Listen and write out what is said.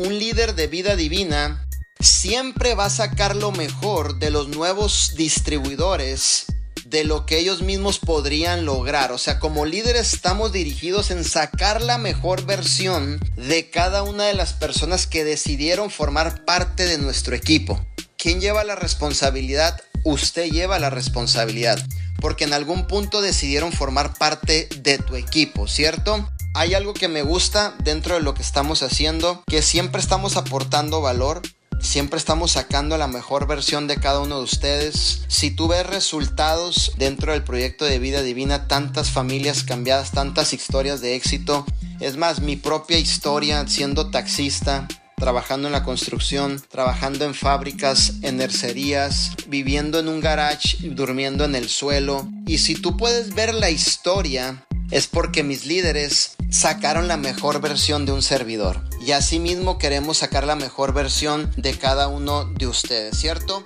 un líder de vida divina siempre va a sacar lo mejor de los nuevos distribuidores de lo que ellos mismos podrían lograr. O sea, como líderes estamos dirigidos en sacar la mejor versión de cada una de las personas que decidieron formar parte de nuestro equipo. ¿Quién lleva la responsabilidad? Usted lleva la responsabilidad. Porque en algún punto decidieron formar parte de tu equipo, ¿cierto? Hay algo que me gusta dentro de lo que estamos haciendo, que siempre estamos aportando valor, Siempre estamos sacando la mejor versión de cada uno de ustedes. Si tú ves resultados dentro del proyecto de vida divina, tantas familias cambiadas, tantas historias de éxito. Es más, mi propia historia siendo taxista, trabajando en la construcción, trabajando en fábricas, en nercerías, viviendo en un garage, durmiendo en el suelo. Y si tú puedes ver la historia, es porque mis líderes sacaron la mejor versión de un servidor. Y asimismo queremos sacar la mejor versión de cada uno de ustedes, ¿cierto?